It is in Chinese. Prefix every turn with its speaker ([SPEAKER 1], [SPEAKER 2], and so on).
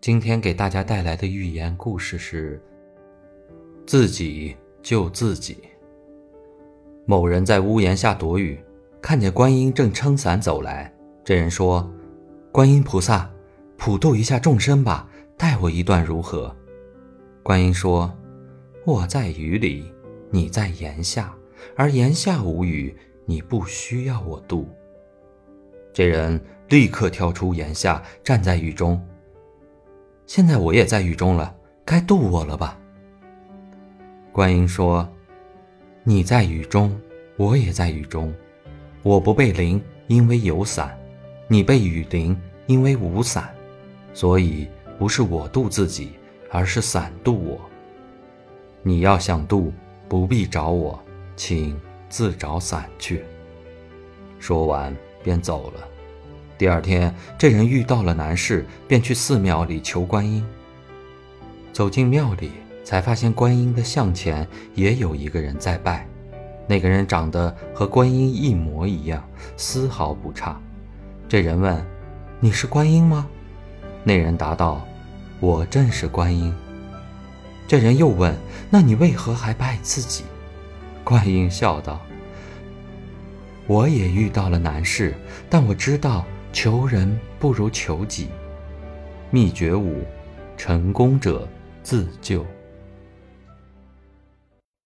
[SPEAKER 1] 今天给大家带来的寓言故事是：自己救自己。某人在屋檐下躲雨，看见观音正撑伞走来。这人说：“观音菩萨，普度一下众生吧，带我一段如何？”观音说：“我在雨里，你在檐下，而檐下无雨，你不需要我渡。”这人立刻跳出檐下，站在雨中。现在我也在雨中了，该渡我了吧？观音说：“你在雨中，我也在雨中。我不被淋，因为有伞；你被雨淋，因为无伞。所以不是我渡自己，而是伞渡我。你要想渡，不必找我，请自找伞去。”说完便走了。第二天，这人遇到了难事，便去寺庙里求观音。走进庙里，才发现观音的像前也有一个人在拜。那个人长得和观音一模一样，丝毫不差。这人问：“你是观音吗？”那人答道：“我正是观音。”这人又问：“那你为何还拜自己？”观音笑道：“我也遇到了难事，但我知道。”求人不如求己。秘诀五：成功者自救。